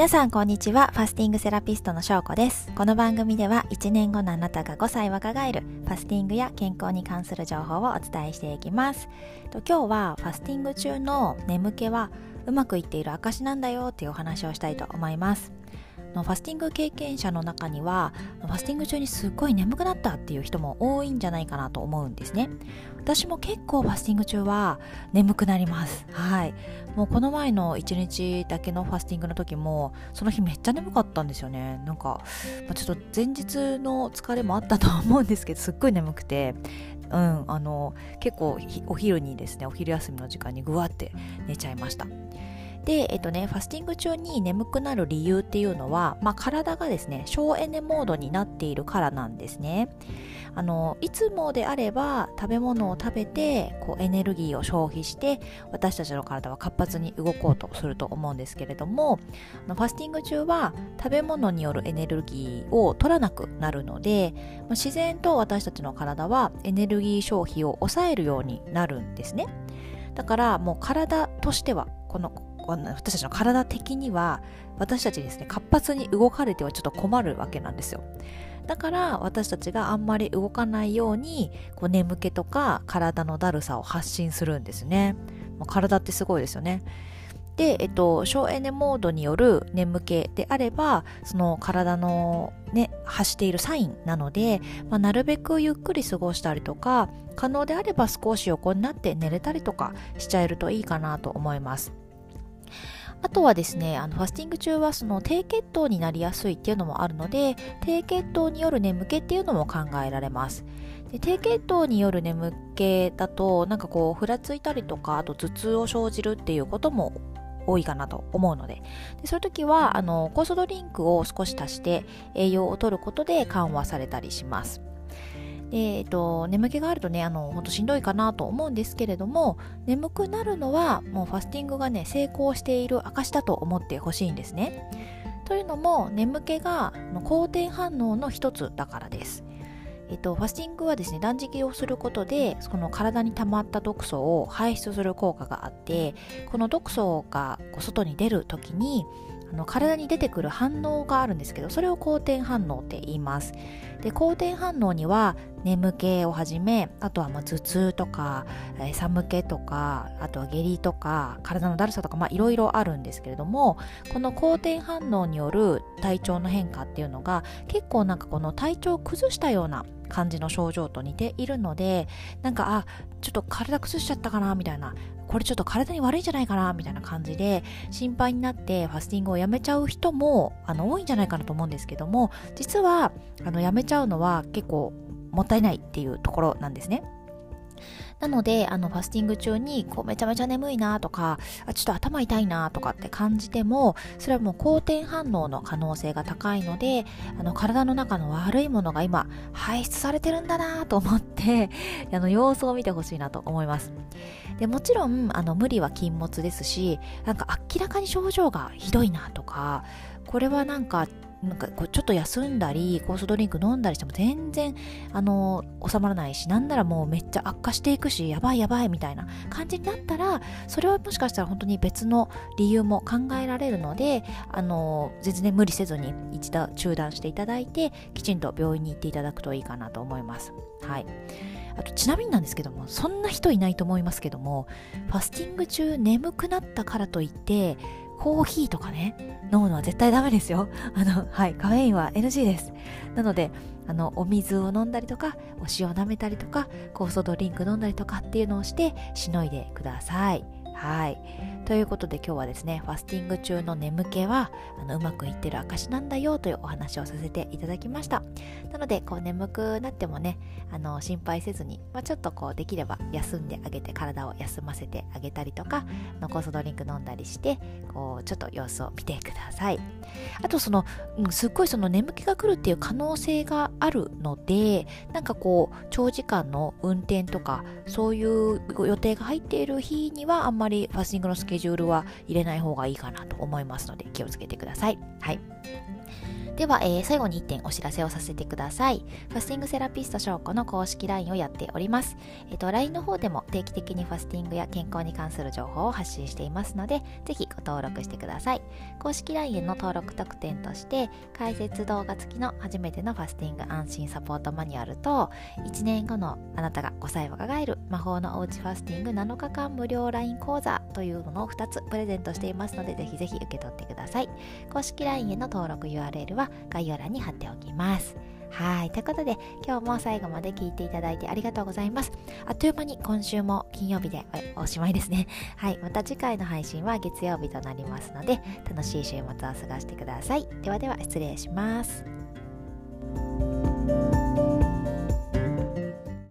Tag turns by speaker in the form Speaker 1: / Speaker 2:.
Speaker 1: 皆さんこんにちは。ファスティングセラピストのしょうこです。この番組では1年後のあなたが5歳若返るファスティングや健康に関する情報をお伝えしていきます。今日はファスティング中の眠気はうまくいっている証なんだよっていうお話をしたいと思います。のファスティング経験者の中にはファスティング中にすっごい眠くなったっていう人も多いんじゃないかなと思うんですね。私も結構ファスティング中は眠くなります。はい。もうこの前の1日だけのファスティングの時もその日めっちゃ眠かったんですよね。なんか、まあ、ちょっと前日の疲れもあったとは思うんですけどすっごい眠くて。うん、あの結構お昼にですねお昼休みの時間にぐわって寝ちゃいました。で、えっとね、ファスティング中に眠くなる理由っていうのは、まあ、体がですね、省エネモードになっているからなんですね。あの、いつもであれば食べ物を食べて、こうエネルギーを消費して、私たちの体は活発に動こうとすると思うんですけれども、ファスティング中は食べ物によるエネルギーを取らなくなるので、自然と私たちの体はエネルギー消費を抑えるようになるんですね。だからもう体としてはこの私たちの体的には私たちですね活発に動かれてはちょっと困るわけなんですよ。だから私たちがあんまり動かないようにこう眠気とか体のだるさを発信するんですね。体ってすごいですよね。で、えっと、省エネモードによる眠気であればその体のね発しているサインなので、まあ、なるべくゆっくり過ごしたりとか可能であれば少し横になって寝れたりとかしちゃえるといいかなと思います。あとはですね、あのファスティング中はその低血糖になりやすいっていうのもあるので、低血糖による眠気っていうのも考えられます。で低血糖による眠気だと、なんかこう、ふらついたりとか、あと頭痛を生じるっていうことも多いかなと思うのででそういう時はあの酵素ドリンクを少し足して栄養を取ることで緩和されたりしますで、えっと、眠気があるとね、あの、ほんとしんどいかなと思うんですけれども、眠くなるのは、もうファスティングがね、成功している証だと思ってほしいんですね。というのも、眠気が好転反応の一つだからです。えっと、ファスティングはですね、断食をすることで、その体に溜まった毒素を排出する効果があって、この毒素が外に出るときに、あの体に出てくる反応があるんですけどそれを好転反応って言いますで好転反応には眠気をはじめあとはま頭痛とか、えー、寒気とかあとは下痢とか体のだるさとかいろいろあるんですけれどもこの好転反応による体調の変化っていうのが結構なんかこの体調を崩したような感じの症状と似ているのでなんかあちょっと体崩しちゃったかなみたいなこれちょっと体に悪いんじゃないかなみたいな感じで心配になってファスティングをやめちゃう人もあの多いんじゃないかなと思うんですけども実はあのやめちゃうのは結構もったいないっていうところなんですね。なので、あの、ファスティング中に、こう、めちゃめちゃ眠いなとか、あちょっと頭痛いなとかって感じても、それはもう好転反応の可能性が高いので、あの、体の中の悪いものが今、排出されてるんだなと思って、あの、様子を見てほしいなと思います。で、もちろん、あの、無理は禁物ですし、なんか明らかに症状がひどいなとか、これはなんかなんかこうちょっと休んだり酵素ドリンク飲んだりしても全然あの収まらないしなんならもうめっちゃ悪化していくしやばいやばいみたいな感じになったらそれはもしかしたら本当に別の理由も考えられるのであの全然、無理せずに一度中断していただいてきちんと病院に行っていただくといいかなと思います。はいあとちなみになんですけどもそんな人いないと思いますけどもファスティング中眠くなったからといってコーヒーとかね、飲むのは絶対ダメですよ。あの、はい、カフェインは NG です。なので、あの、お水を飲んだりとか、お塩を舐めたりとか、酵素ドリンク飲んだりとかっていうのをして、しのいでください。はい。ということで今日はですね、ファスティング中の眠気はあのうまくいってる証なんだよというお話をさせていただきました。なので、こう眠くなってもね、あの心配せずに、まあ、ちょっとこうできれば休んであげて体を休ませてあげたりとか、コ素ドリンク飲んだりして、こうちょっと様子を見てください。あとその、うん、すっごいその眠気が来るっていう可能性があるので、なんかこう長時間の運転とか、そういう予定が入っている日にはあんまりりファスティングのスケジュールジュールは入れない方がいいかなと思いますので気をつけてください。はい。では、えー、最後に1点お知らせをさせてください。ファスティングセラピスト翔子の公式 LINE をやっております。えっ、ー、と、LINE の方でも定期的にファスティングや健康に関する情報を発信していますので、ぜひご登録してください。公式 LINE への登録特典として、解説動画付きの初めてのファスティング安心サポートマニュアルと、1年後のあなたが5歳若返る魔法のおうちファスティング7日間無料 LINE 講座というものを2つプレゼントしていますので、ぜひぜひ受け取ってください。公式 LINE への登録 URL は概要欄に貼っておきます。はい。ということで、今日も最後まで聞いていただいてありがとうございます。あっという間に今週も金曜日でおしまいですね。はい。また次回の配信は月曜日となりますので、楽しい週末を過ごしてください。ではでは、失礼します。